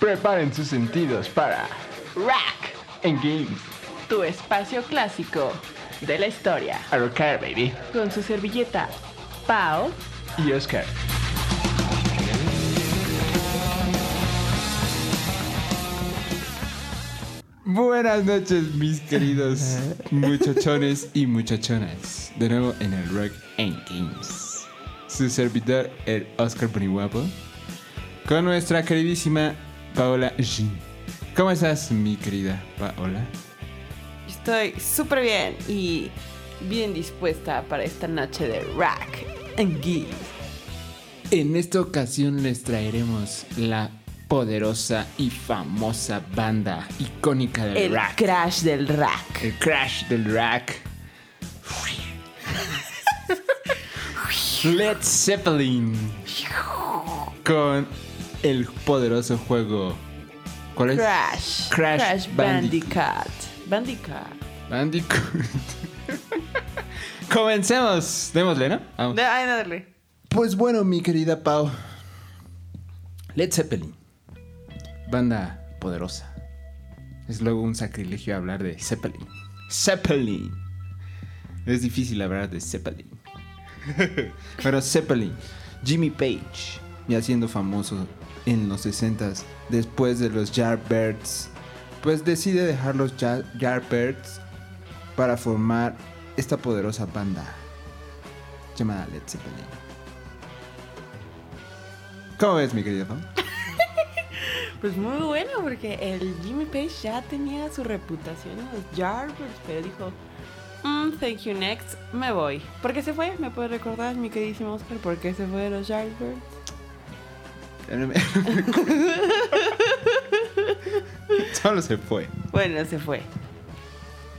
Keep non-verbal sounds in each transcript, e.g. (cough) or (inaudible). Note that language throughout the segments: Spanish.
Preparen sus sentidos para Rack, En Games. tu espacio clásico de la historia. A rocar, baby. Con su servilleta Pau. Y Oscar. Buenas noches, mis queridos (laughs) muchachones y muchachonas. De nuevo en el Rock and Games. Su servidor, el Oscar Bonihuapo. Con nuestra queridísima Paola Jean. ¿Cómo estás, mi querida Paola? Estoy súper bien y bien dispuesta para esta noche de Rack and Give. En esta ocasión les traeremos la poderosa y famosa banda icónica del El rack. crash del rack. El crash del rack. (laughs) Led Zeppelin. Con el poderoso juego. ¿Cuál es? Crash. Crash Bandicoot. Bandicoot. Bandicoot. (laughs) Comencemos. Démosle, ¿no? Vamos. De- Ay, dale. Pues bueno, mi querida Pau. Led Zeppelin. Banda poderosa. Es luego un sacrilegio hablar de Zeppelin. Zeppelin. Es difícil hablar de Zeppelin. (laughs) Pero Zeppelin. Jimmy Page. Ya siendo famoso en los 60s. Después de los Yardbirds. Pues decide dejar los Ya- Yardbirds. Para formar esta poderosa banda. Llamada Led Zeppelin. ¿Cómo ves, mi querida Pau? (laughs) Pues muy bueno, porque el Jimmy Page ya tenía su reputación en los Yardbirds, pero dijo, "Mm, thank you next, me voy. ¿Por qué se fue? ¿Me puede recordar, mi queridísimo Oscar, por qué se fue de los Yardbirds? (laughs) Solo se fue. Bueno, se fue.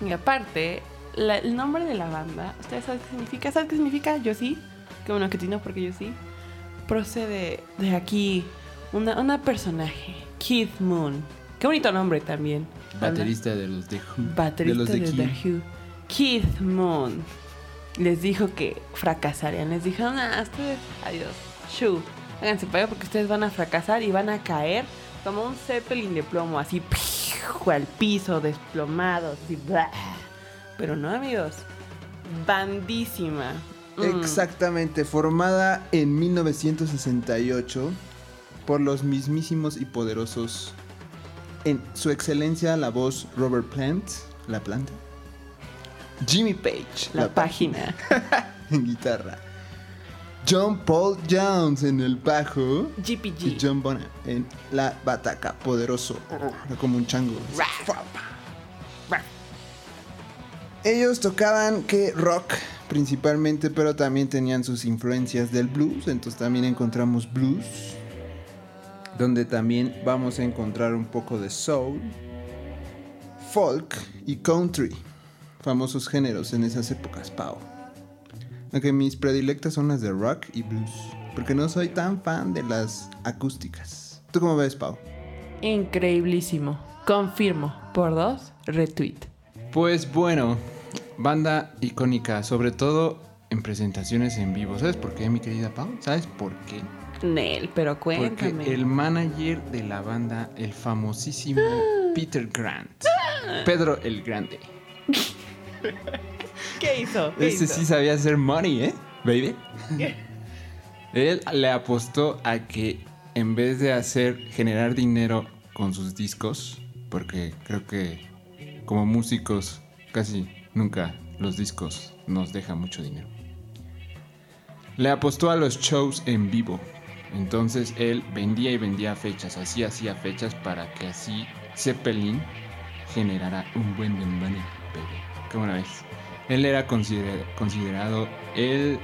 Y aparte, la- el nombre de la banda, ¿ustedes saben qué significa? ¿Saben qué significa? Yo sí. Qué bueno que tú no, porque yo sí. Procede de aquí una, una personaje, Keith Moon. Qué bonito nombre también. Baterista de los de Who. Baterista de los de, de, The. Who. Keith Moon. Les dijo que fracasarían. Les dijo, nah, ustedes, adiós. Shoo. Háganse para allá porque ustedes van a fracasar y van a caer como un zeppelin de plomo, así al piso, desplomados, bla. Pero no, amigos. Bandísima. Mm. Exactamente, formada en 1968 por los mismísimos y poderosos. En su excelencia, la voz Robert Plant, la planta. Jimmy Page, La, página. (laughs) en guitarra. John Paul Jones en el bajo. Y GPG. John Bonham en la bataca, poderoso, como un chango. Ellos tocaban que rock principalmente, pero también tenían sus influencias del blues, entonces también encontramos blues, donde también vamos a encontrar un poco de soul, folk y country, famosos géneros en esas épocas, Pau. Aunque mis predilectas son las de rock y blues, porque no soy tan fan de las acústicas. ¿Tú cómo ves, Pau? Increíblísimo. Confirmo. Por dos, retweet. Pues bueno, banda icónica, sobre todo en presentaciones en vivo. ¿Sabes por qué, mi querida Pau? ¿Sabes por qué? Nel, pero cuéntame. Porque el manager de la banda, el famosísimo (gasps) Peter Grant, Pedro el Grande. (laughs) ¿Qué hizo? ¿Qué Ese hizo? sí sabía hacer money, ¿eh? Baby. Él le apostó a que en vez de hacer generar dinero con sus discos, porque creo que como músicos casi nunca los discos nos dejan mucho dinero. Le apostó a los shows en vivo. Entonces él vendía y vendía fechas, así hacía fechas para que así Zeppelin generara un buen de money, baby. ¿Cómo la ves? Él era considera- considerado el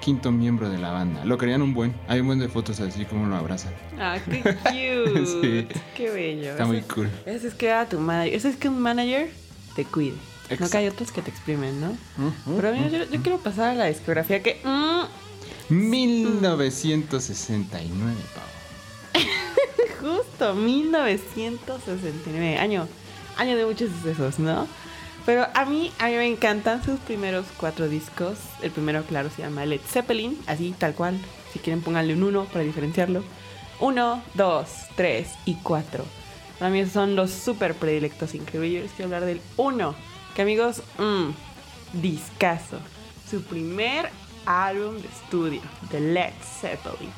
quinto miembro de la banda. Lo querían un buen. Hay un buen de fotos así como lo abrazan. Ah, qué (laughs) cute. Sí. Qué bello. Está muy cool. Eso es que a tu manager. Eso es que un manager te cuide. No Exacto. que hay otros que te exprimen, ¿no? Pero mira, yo, yo quiero pasar a la discografía que. mm, 1969, Pau. (laughs) justo, 1969. Año, año de muchos sucesos, ¿no? Pero a mí, a mí me encantan sus primeros cuatro discos. El primero, claro, se llama Led Zeppelin, así tal cual. Si quieren, pónganle un uno para diferenciarlo. 1, 2, 3 y 4. Para mí son los super predilectos increíbles. Quiero hablar del 1, que amigos, mmm, discazo. Su primer álbum de estudio, de Led Zeppelin.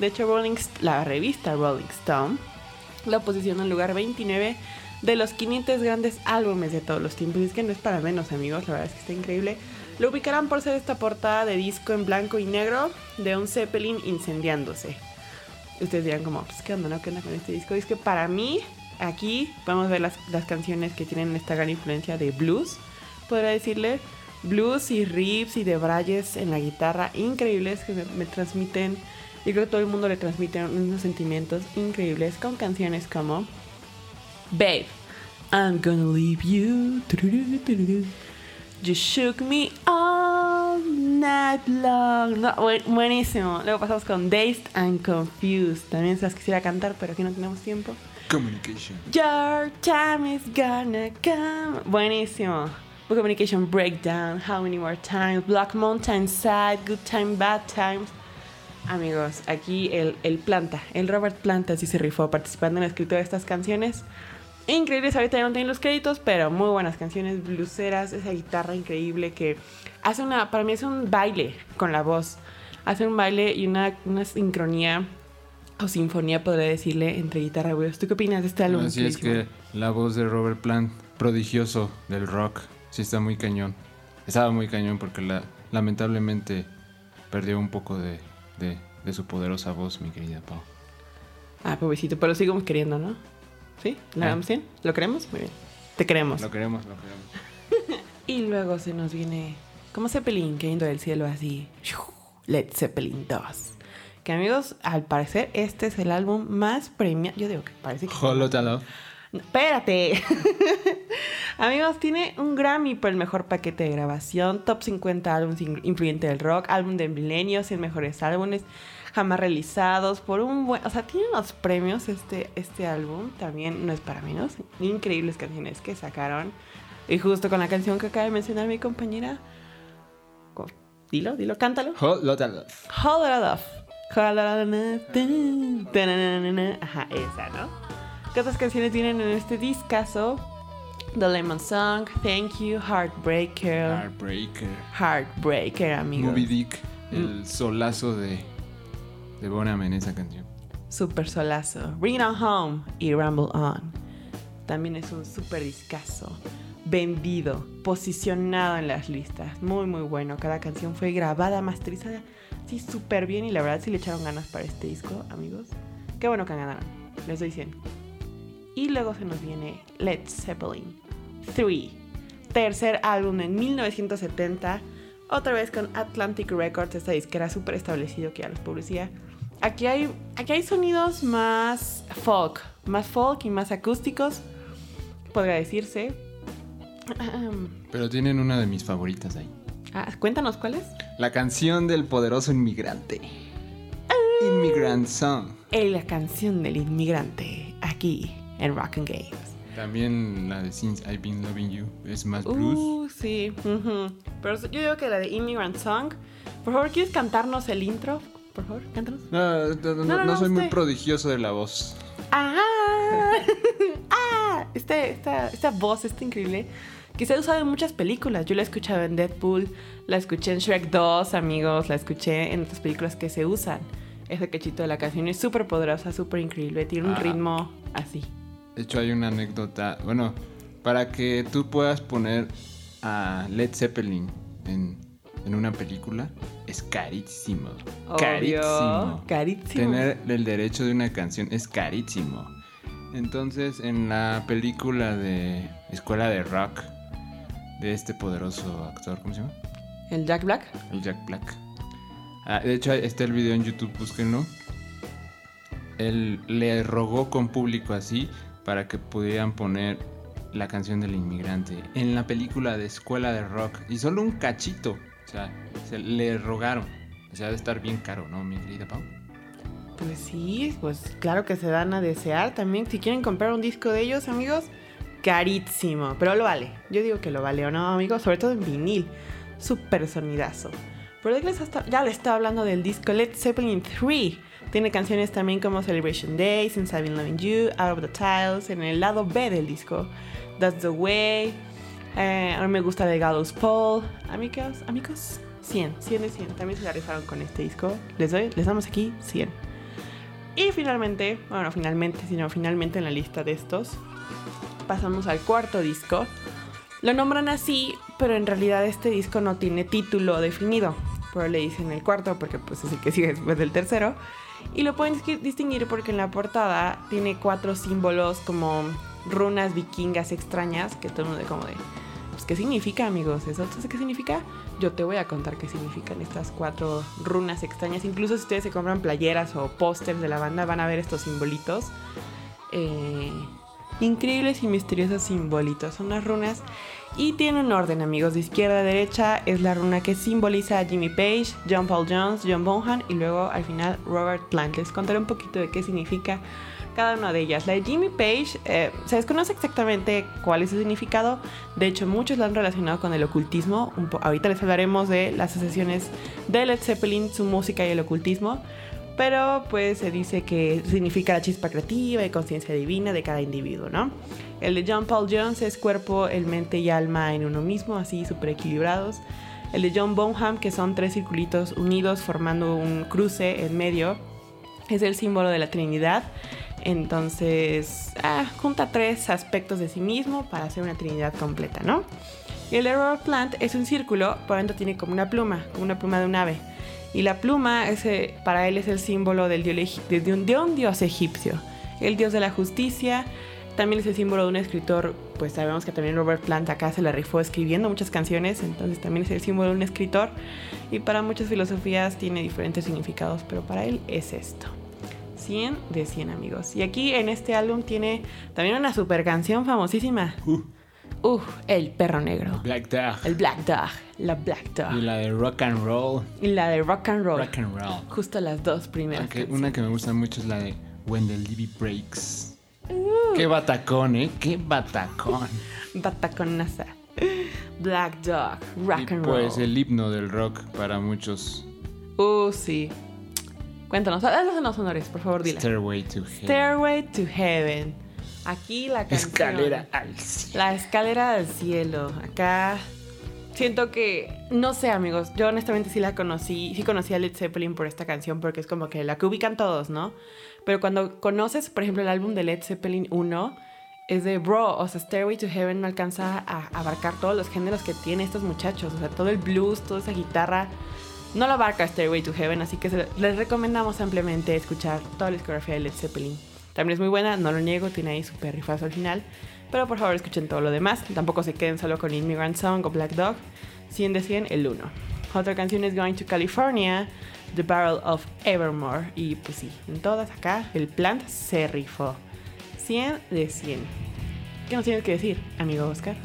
De hecho, Rolling, la revista Rolling Stone la posiciona en lugar 29 de los 500 grandes álbumes de todos los tiempos. Y es que no es para menos, amigos, la verdad es que está increíble. Lo ubicarán por ser esta portada de disco en blanco y negro de un Zeppelin incendiándose. Ustedes dirán como, pues qué onda, ¿no? ¿Qué con este disco? Y es que para mí, aquí podemos ver las, las canciones que tienen esta gran influencia de blues, podría decirle. Blues y riffs y debrayes en la guitarra increíbles que me, me transmiten, y creo que todo el mundo le transmite unos sentimientos increíbles con canciones como Babe, I'm gonna leave you. You shook me all night long. No, buen- buenísimo. Luego pasamos con Dazed and Confused. También se las quisiera cantar, pero aquí no tenemos tiempo. Communication. Your time is gonna come. Buenísimo. Communication Breakdown. How many more times? Black Mountain Side. Good time, bad times. Amigos, aquí el, el Planta, el Robert Planta sí se rifó participando en la escritura de estas canciones. Increíbles, ahorita ya no tienen los créditos, pero muy buenas canciones, bluseras, esa guitarra increíble que hace una, para mí es un baile con la voz. Hace un baile y una, una sincronía o sinfonía, podría decirle, entre guitarra y. ¿Tú qué opinas de este álbum? Así es que la voz de Robert Plant, prodigioso del rock, sí está muy cañón. Estaba muy cañón porque la, lamentablemente perdió un poco de, de- de su poderosa voz, mi querida Pau. Ah, pobrecito, pero lo seguimos queriendo, ¿no? ¿Sí? ¿Lo Ah. damos bien? ¿Lo queremos? Muy bien. Te queremos. Lo queremos, lo queremos. (laughs) Y luego se nos viene como Zeppelin cayendo del cielo así. Led Zeppelin 2. Que amigos, al parecer este es el álbum más premiado. Yo digo que parece que... Holotalo. No, espérate. (laughs) amigos, tiene un Grammy por el mejor paquete de grabación, top 50 álbumes in- influyente del rock, álbum de milenio, 100 mejores álbumes jamás realizados por un buen... O sea, tiene unos premios este, este álbum, también no es para menos. Increíbles canciones que sacaron. Y justo con la canción que acaba de mencionar mi compañera. co- Dilo, dilo, cántalo. Off. Hold It Off. Tan, tananana. Ajá, esa, ¿no? ¿Qué otras canciones tienen en este discazo? The Lemon Song, Thank You, Heartbreaker. Heartbreaker. Heartbreaker, amigos. Moby Dick. Mm. El solazo de, de en esa canción. Super solazo. Bring It Home y Rumble On. También es un super discazo. Vendido, posicionado en las listas. Muy, muy bueno. Cada canción fue grabada, masterizada. Sí, súper bien. Y la verdad, sí le echaron ganas para este disco, amigos. Qué bueno que ganaron. Les doy 100. Y luego se nos viene Led Zeppelin 3. Tercer álbum en 1970. Otra vez con Atlantic Records, esta disquera súper establecido que ya les publicidad. Aquí hay, aquí hay sonidos más folk, más folk y más acústicos, podría decirse. Pero tienen una de mis favoritas ahí. Ah, cuéntanos cuál es. La canción del poderoso inmigrante. Immigrant Song. Eh, la canción del inmigrante, aquí en Rock and Games. También la de Since I've Been Loving You. Es más blues. Uh, sí. ujú. Pero yo digo que la de Immigrant Song. Por favor, ¿quieres cantarnos el intro? Por favor, cántanos. No, no, no, No, soy muy usted. prodigioso de la voz. ¡Ah! (laughs) ¡Ah! Este, esta, esta voz está increíble. Que se ha usado en muchas películas. Yo la he escuchado en Deadpool, la escuché en Shrek 2, amigos, la escuché en otras películas que se usan. Ese cachito de la canción es súper poderosa, súper increíble. Tiene un Ah. ritmo así. De hecho, hay una anécdota. Bueno, para que tú puedas poner a Led Zeppelin en, en una película, es carísimo. Obvio. Carísimo. Carísimo. Tener el derecho de una canción es carísimo. Entonces, en la película de Escuela de Rock, de este poderoso actor, ¿cómo se llama? El Jack Black. El Jack Black. Ah, de hecho, está el video en YouTube, búsquenlo. Él le rogó con público así para que pudieran poner la canción del inmigrante en la película de Escuela de Rock. Y solo un cachito. Sea, se le rogaron. O sea, debe estar bien caro, ¿no, mi querida Pau? Pues sí, pues claro que se dan a desear también. Si quieren comprar un disco de ellos, amigos, carísimo. Pero lo vale. Yo digo que lo vale, ¿o no, amigos? Sobre todo en vinil. Súper sonidazo. Pero ya les, estaba hablando del disco Led Zeppelin 3. Tiene canciones también como Celebration Day, Since I've Been Loving You, Out of the Tiles, en el lado B del disco, That's the Way. Eh, a mí me gusta de Gallows Paul. Amigos, amigos, 100, 100 de 100. También se la rifaron con este disco. Les doy, les damos aquí 100. Y finalmente, bueno, finalmente, sino finalmente en la lista de estos, pasamos al cuarto disco. Lo nombran así, pero en realidad este disco no tiene título definido. Pero le dicen el cuarto porque pues es el que sigue después del tercero. Y lo pueden distinguir porque en la portada tiene cuatro símbolos como runas vikingas extrañas que todo el mundo como de... Pues, ¿Qué significa, amigos? ¿Eso qué significa? Yo te voy a contar qué significan estas cuatro runas extrañas. Incluso si ustedes se compran playeras o pósters de la banda, van a ver estos simbolitos. Eh, increíbles y misteriosos simbolitos. Son unas runas y tienen un orden, amigos. De izquierda a derecha es la runa que simboliza a Jimmy Page, John Paul Jones, John Bonham y luego al final Robert Plant. Les contaré un poquito de qué significa cada una de ellas. La de Jimmy Page eh, se desconoce exactamente cuál es su significado. De hecho, muchos la han relacionado con el ocultismo. ahorita les hablaremos de las asociaciones de Led Zeppelin, su música y el ocultismo. Pero pues se dice que significa la chispa creativa y conciencia divina de cada individuo, ¿no? El de John Paul Jones es cuerpo, el mente y alma en uno mismo, así súper equilibrados. El de John Bonham, que son tres circulitos unidos formando un cruce en medio, es el símbolo de la Trinidad. Entonces, ah, junta tres aspectos de sí mismo para hacer una Trinidad completa, ¿no? El de Robert Plant es un círculo, por dentro tiene como una pluma, como una pluma de un ave. Y la pluma para él es el símbolo del dios, de, un, de un dios egipcio, el dios de la justicia. También es el símbolo de un escritor, pues sabemos que también Robert Plant acá se la rifó escribiendo muchas canciones, entonces también es el símbolo de un escritor. Y para muchas filosofías tiene diferentes significados, pero para él es esto. 100 de 100 amigos. Y aquí en este álbum tiene también una super canción famosísima. Uh. Uh, el perro negro. Black Dog. El Black Dog. La Black Dog. Y la de Rock and Roll. Y la de Rock and Roll. Rock and Roll. Justo las dos primeras. una que me gusta mucho es la de When the Levy Breaks. Uh. Qué batacón, ¿eh? Qué batacón. (laughs) Bataconaza. Black Dog. Rock and Roll. Pues el himno del rock para muchos. Uh, sí. Cuéntanos, haznos los honores, por favor, dile. Stairway to Heaven. Stairway to Heaven. Aquí la canción. Escalera al cielo. La escalera al cielo. Acá siento que, no sé amigos, yo honestamente sí la conocí, sí conocí a Led Zeppelin por esta canción porque es como que la que ubican todos, ¿no? Pero cuando conoces, por ejemplo, el álbum de Led Zeppelin 1, es de, bro, o sea, Stairway to Heaven no alcanza a abarcar todos los géneros que tienen estos muchachos, o sea, todo el blues, toda esa guitarra no lo abarca Stairway to Heaven, así que les recomendamos ampliamente escuchar toda la discografía de Led Zeppelin. También es muy buena, no lo niego, tiene ahí su rifazo al final. Pero por favor escuchen todo lo demás. Tampoco se queden solo con Immigrant Song o Black Dog. 100 de 100, el 1. Otra canción es Going to California, The Barrel of Evermore. Y pues sí, en todas acá el plant se rifó. 100 de 100. ¿Qué nos tienes que decir, amigo Oscar?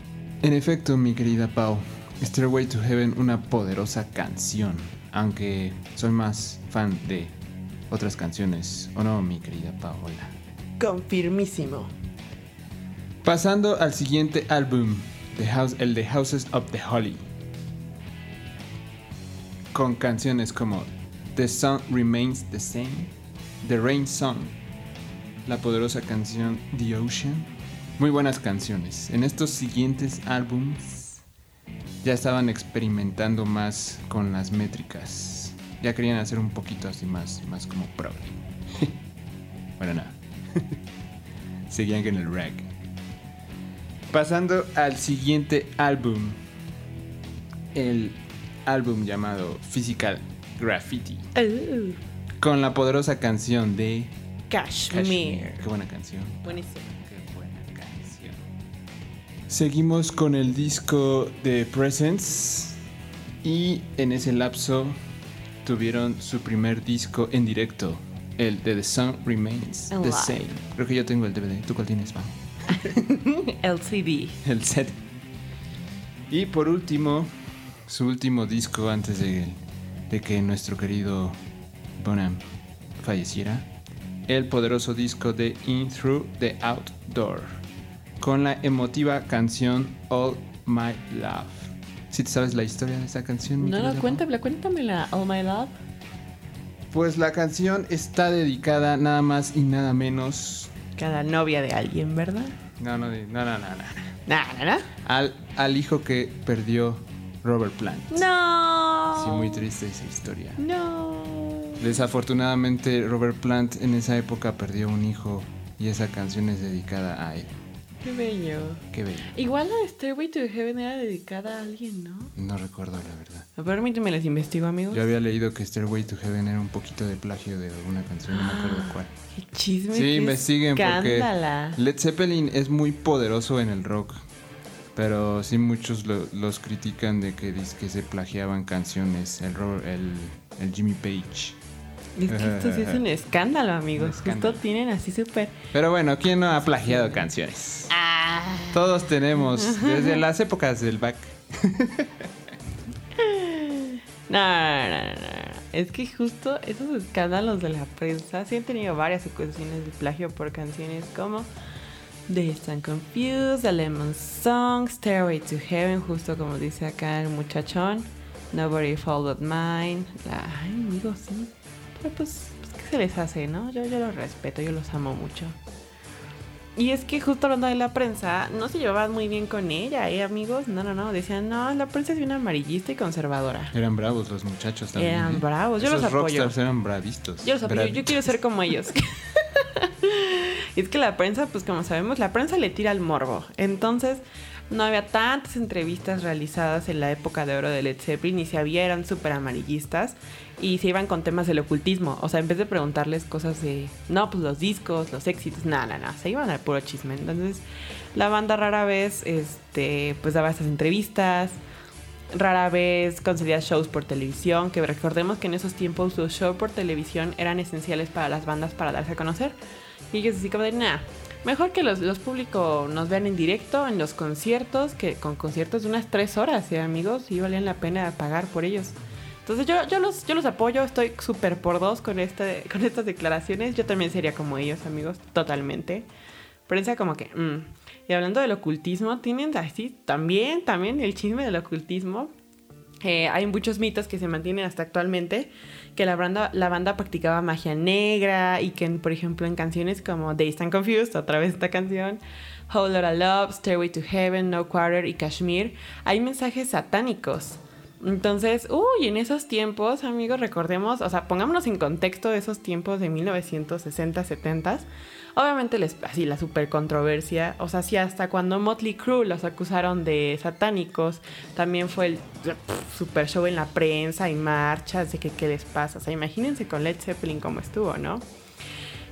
En efecto, mi querida Pau, Stairway to Heaven, una poderosa canción aunque soy más fan de otras canciones. ¿O no, mi querida Paola? Confirmísimo. Pasando al siguiente álbum, House, el de Houses of the Holy. Con canciones como The Sun Remains the Same, The Rain Song, la poderosa canción The Ocean. Muy buenas canciones. En estos siguientes álbums ya estaban experimentando más con las métricas. Ya querían hacer un poquito así más, más como pro. (laughs) bueno, nada. (laughs) Seguían en el rag. Pasando al siguiente álbum. El álbum llamado Physical Graffiti. Oh. Con la poderosa canción de Kashmir. Qué buena canción. Buenísimo. Seguimos con el disco de Presence y en ese lapso tuvieron su primer disco en directo, el de The Sun Remains the Same. Creo que yo tengo el DVD. ¿Tú cuál tienes, (laughs) el CD. El set. Y por último, su último disco antes de, de que nuestro querido Bonham falleciera, el poderoso disco de In Through the Outdoor con la emotiva canción All My Love. ¿Sí te sabes la historia de esa canción? No, no, cuéntamela, cuéntamela, All My Love. Pues la canción está dedicada nada más y nada menos. Cada novia de alguien, ¿verdad? No, no, no, no, no, no. Nah, nah, nah. Al, al hijo que perdió Robert Plant. No. Sí, muy triste esa historia. No. Desafortunadamente, Robert Plant en esa época perdió un hijo y esa canción es dedicada a él. Qué bello. Qué bello. Igual la de Stairway to Heaven era dedicada a alguien, ¿no? No recuerdo la verdad. Permíteme, les investigo, amigos. Yo había leído que Stairway to Heaven era un poquito de plagio de alguna canción, no me acuerdo cuál. Qué chisme. Sí, qué investiguen porque. Led Zeppelin es muy poderoso en el rock. Pero sí muchos lo- los critican de que, dice que se plagiaban canciones. El, el, el Jimmy Page. Es que esto sí es un (laughs) escándalo, amigos. Escándalo. Justo tienen así súper. Pero bueno, ¿quién no ha plagiado canciones? Todos tenemos, desde (laughs) las épocas del back. No, no, no. Es que justo esos escándalos de la prensa sí han tenido varias ocasiones de plagio por canciones como Dazed and Confused, The Lemon Song, Stairway to Heaven, justo como dice acá el muchachón, Nobody Followed Mine. La- Ay, amigos, sí. Pero pues, pues, ¿qué se les hace, no? Yo, yo los respeto, yo los amo mucho. Y es que justo hablando de la prensa, no se llevaban muy bien con ella, ¿eh, amigos? No, no, no. Decían, no, la prensa es bien amarillista y conservadora. Eran bravos los muchachos también. Eran ¿eh? bravos, yo Esos los apoyo. rockstars eran bravistos. Yo los apoyo, yo quiero ser como ellos. (laughs) (laughs) es que la prensa, pues como sabemos, la prensa le tira al morbo. Entonces, no había tantas entrevistas realizadas en la época de oro de Led Zeppelin y si había eran súper amarillistas y se iban con temas del ocultismo. O sea, en vez de preguntarles cosas de, no, pues los discos, los éxitos, nada, nada, nada, se iban al puro chisme. Entonces, la banda rara vez, este, pues daba estas entrevistas. Rara vez concedía shows por televisión, que recordemos que en esos tiempos los shows por televisión eran esenciales para las bandas para darse a conocer. Y ellos así como de, nah, mejor que los, los públicos nos vean en directo, en los conciertos, que con conciertos de unas tres horas, ¿eh, amigos? Y valían la pena pagar por ellos. Entonces yo, yo, los, yo los apoyo, estoy súper por dos con, este, con estas declaraciones. Yo también sería como ellos, amigos, totalmente. Prensa como que... mm. Y hablando del ocultismo, tienen así también, también el chisme del ocultismo. Eh, hay muchos mitos que se mantienen hasta actualmente, que la banda, la banda practicaba magia negra y que, por ejemplo, en canciones como Dazed and Confused, otra vez esta canción, Whole Lotta Love, Stairway to Heaven, No Quarter y Kashmir, hay mensajes satánicos. Entonces, uy, en esos tiempos, amigos, recordemos, o sea, pongámonos en contexto de esos tiempos de 1960, 70. Obviamente, así la super controversia, o sea, sí, hasta cuando Motley Crue los acusaron de satánicos, también fue el pff, super show en la prensa y marchas de que qué les pasa. O sea, imagínense con Led Zeppelin cómo estuvo, ¿no?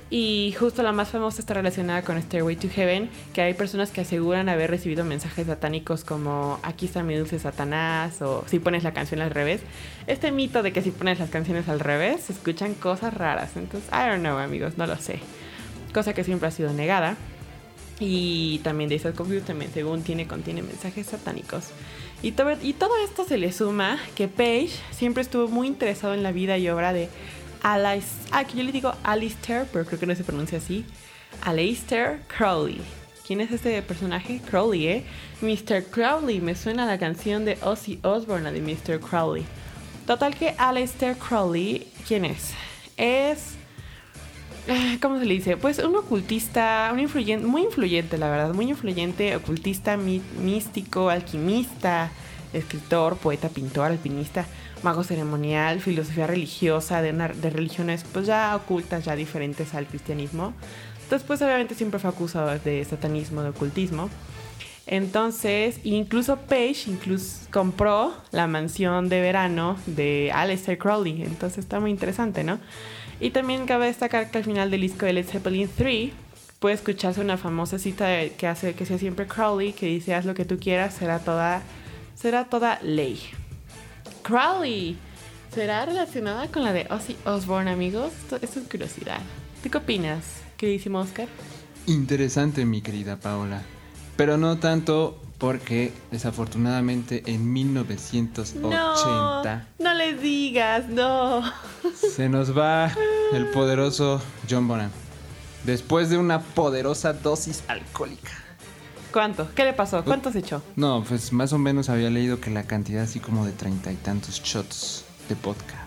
Y justo la más famosa está relacionada con Stairway to Heaven, que hay personas que aseguran haber recibido mensajes satánicos como aquí está mi dulce Satanás o si pones la canción al revés. Este mito de que si pones las canciones al revés se escuchan cosas raras. Entonces, I don't know, amigos, no lo sé. Cosa que siempre ha sido negada. Y también de Confused también, según tiene, contiene mensajes satánicos. Y todo, y todo esto se le suma que Page siempre estuvo muy interesado en la vida y obra de Alice, ah, yo le digo Alistair, pero creo que no se pronuncia así. Aleister Crowley. ¿Quién es este personaje? Crowley, ¿eh? Mr. Crowley, me suena la canción de Ozzy Osbourne, de Mr. Crowley. Total que Aleister Crowley, ¿quién es? Es... eh, ¿Cómo se le dice? Pues un ocultista, un influyente, muy influyente, la verdad, muy influyente, ocultista, místico, alquimista, escritor, poeta, pintor, alpinista, mago ceremonial, filosofía religiosa, de, religiones pues ya ocultas, ya diferentes al cristianismo. Entonces, pues obviamente siempre fue acusado de satanismo, de ocultismo. Entonces, incluso Page incluso compró la mansión de verano de Aleister Crowley. Entonces está muy interesante, ¿no? Y también cabe destacar que al final del disco de Led Zeppelin 3 puede escucharse una famosa cita que hace que sea siempre Crowley que dice haz lo que tú quieras, será toda será toda ley. Crowley será relacionada con la de Ozzy Osbourne, amigos. Esto, esto es curiosidad. ¿Tú qué opinas, queridísimo Oscar? Interesante, mi querida Paola. Pero no tanto porque desafortunadamente en 1980 No, no le digas, no. se nos va el poderoso John Bonham. Después de una poderosa dosis alcohólica. ¿Cuánto? ¿Qué le pasó? ¿Cuánto se echó? No, pues más o menos había leído que la cantidad así como de treinta y tantos shots de vodka.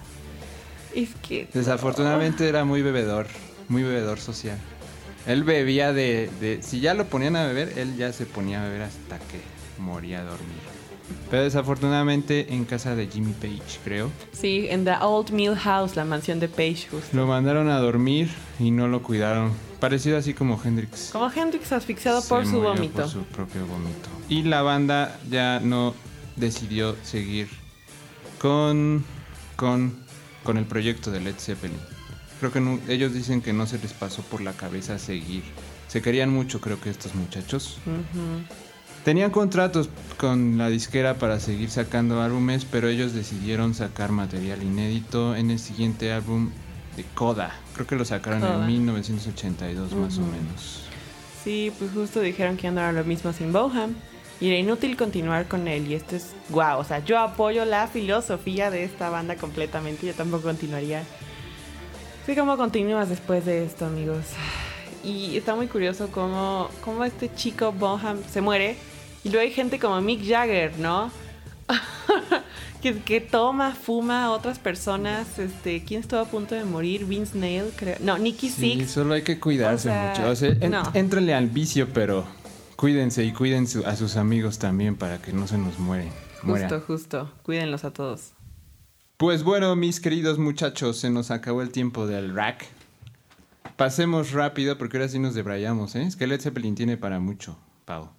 Es que. Desafortunadamente era muy bebedor, muy bebedor social. Él bebía de, de- Si ya lo ponían a beber, él ya se ponía a beber hasta que moría a dormir. Pero desafortunadamente en casa de Jimmy Page, creo. Sí, en The Old Mill House, la mansión de Page, justo. Lo mandaron a dormir y no lo cuidaron. Parecido así como Hendrix. Como Hendrix asfixiado por su murió vómito. Por su propio vómito. Y la banda ya no decidió seguir con, con, con el proyecto de Led Zeppelin. Creo que no- ellos dicen que no se les pasó por la cabeza seguir. Se querían mucho, creo que estos muchachos. Tenían contratos con la disquera para seguir sacando álbumes, pero ellos decidieron sacar material inédito en el siguiente álbum de Coda. Creo que lo sacaron Coda. en 1982 más o menos. Sí, pues justo dijeron que era lo mismo sin Boham. Y era inútil continuar con él. Y esto es guau. O sea, yo apoyo la filosofía de esta banda completamente. Yo tampoco continuaría. Sí, ¿cómo continúas después de esto, amigos? Y está muy curioso cómo, cómo este chico Bonham se muere. Y luego hay gente como Mick Jagger, ¿no? (laughs) que, que toma, fuma a otras personas. Este, ¿Quién estuvo a punto de morir? Vince Nail, creo. No, Nicky Sí, Six. solo hay que cuidarse O sea, mucho. O sea, en- no. éntrenle al vicio, pero cuídense y cuiden su- a sus amigos también para que no se nos mueren. mueran. Justo, justo. Cuídenlos a todos. Pues bueno, mis queridos muchachos, se nos acabó el tiempo del rack. Pasemos rápido porque ahora sí nos debrayamos, ¿eh? Es que Led Zeppelin tiene para mucho, Pau.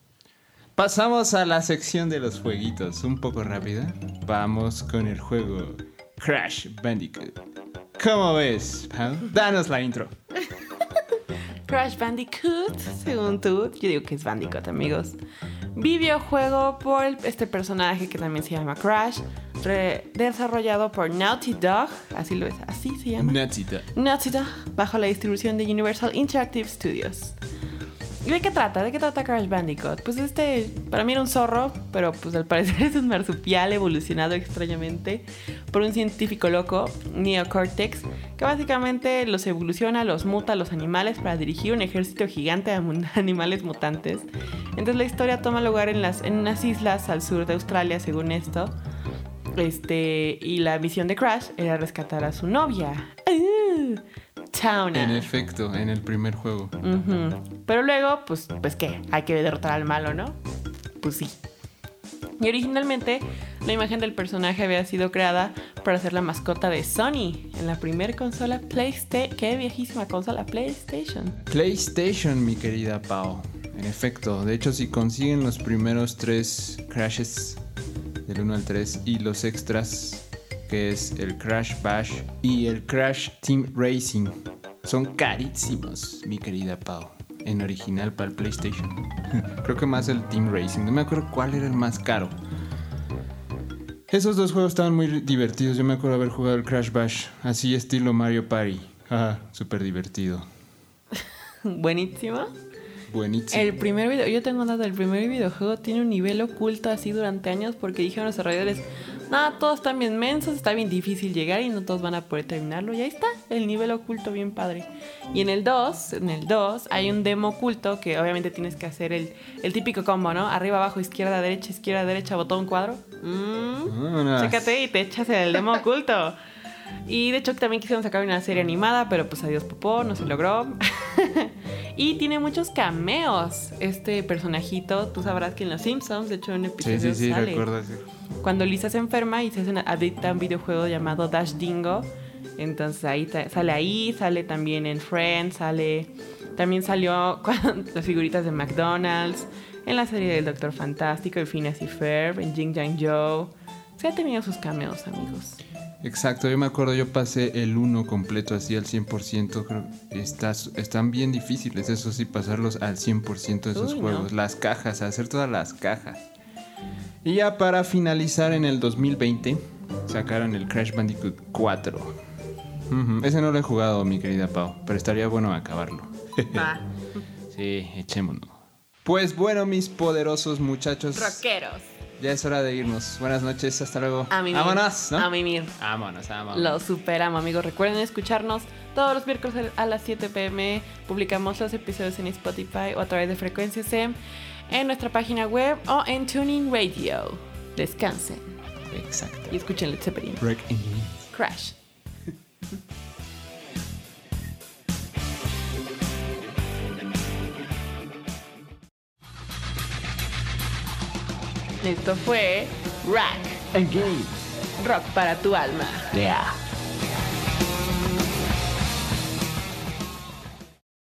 Pasamos a la sección de los jueguitos, un poco rápida. Vamos con el juego Crash Bandicoot. ¿Cómo ves? Danos la intro. (laughs) Crash Bandicoot, según tú, yo digo que es Bandicoot, amigos. Videojuego por este personaje que también se llama Crash, desarrollado por Naughty Dog, así lo es, así se llama. Natsita. Naughty Dog, bajo la distribución de Universal Interactive Studios. ¿Y de qué trata? ¿De qué trata Crash Bandicoot? Pues este, para mí era un zorro, pero pues al parecer (laughs) es un marsupial evolucionado extrañamente por un científico loco, Neocortex, que básicamente los evoluciona, los muta a los animales para dirigir un ejército gigante de (laughs) animales mutantes. Entonces la historia toma lugar en, las, en unas islas al sur de Australia, según esto. Este, y la misión de Crash era rescatar a su novia. En efecto, en el primer juego. Pero luego, pues, pues qué, hay que derrotar al malo, ¿no? Pues sí. Y originalmente la imagen del personaje había sido creada para ser la mascota de Sony en la primera consola PlayStation. Qué viejísima consola PlayStation. PlayStation, mi querida Pau. En efecto, de hecho, si consiguen los primeros tres crashes del 1 al 3 y los extras, que es el Crash Bash y el Crash Team Racing, son carísimos, mi querida Pau. En original para el PlayStation. (laughs) Creo que más el Team Racing. No me acuerdo cuál era el más caro. Esos dos juegos estaban muy divertidos. Yo me acuerdo haber jugado el Crash Bash, así estilo Mario Party. Ajá, súper divertido. (laughs) Buenísimo. Buenísimo. El primer video, yo tengo nada, el primer videojuego tiene un nivel oculto así durante años porque dijeron los desarrolladores, nada, todos están bien mensos, está bien difícil llegar y no todos van a poder terminarlo. Y ahí está, el nivel oculto bien padre. Y en el 2, en el 2 hay un demo oculto que obviamente tienes que hacer el, el típico combo, ¿no? Arriba, abajo, izquierda, derecha, izquierda, derecha, botón, cuadro. Mm. Chécate y te echas el demo oculto. Y de hecho también quisieron sacar una serie animada, pero pues adiós popó, no se logró. (laughs) y tiene muchos cameos. Este personajito, tú sabrás que en Los Simpsons, de hecho en un Sí, episodio sí, sí, sale. recuerdo. sí. Cuando Lisa se enferma y se hace una adicta a un videojuego llamado Dash Dingo. Entonces ahí sale ahí, sale también en Friends, sale... También salió (laughs) con las figuritas de McDonald's, en la serie del Doctor Fantástico, en Phineas y Ferb, en Jing Jang Joe. Se ha tenido sus cameos, amigos. Exacto, yo me acuerdo, yo pasé el 1 completo así al 100%. Creo, estás, están bien difíciles, eso sí, pasarlos al 100% de esos Uy, no. juegos. Las cajas, hacer todas las cajas. Y ya para finalizar en el 2020, sacaron el Crash Bandicoot 4. Ujú, Ese no lo he jugado, mi querida Pau, pero estaría bueno acabarlo. Va. (laughs) Sí, echémonos. Pues bueno, mis poderosos muchachos. Rockeros. Ya es hora de irnos. Buenas noches, hasta luego. A mimir. Vámonos, ¿no? A mimir. Vámonos, vámonos. Lo superamos, amigos. Recuerden escucharnos todos los miércoles a las 7 pm. Publicamos los episodios en Spotify o a través de Frecuencia SEM en nuestra página web o en Tuning Radio. Descansen. Exacto. Y escuchen Led Zeppelin. Crash. Esto fue Rack and Games. Rock para tu alma. Yeah.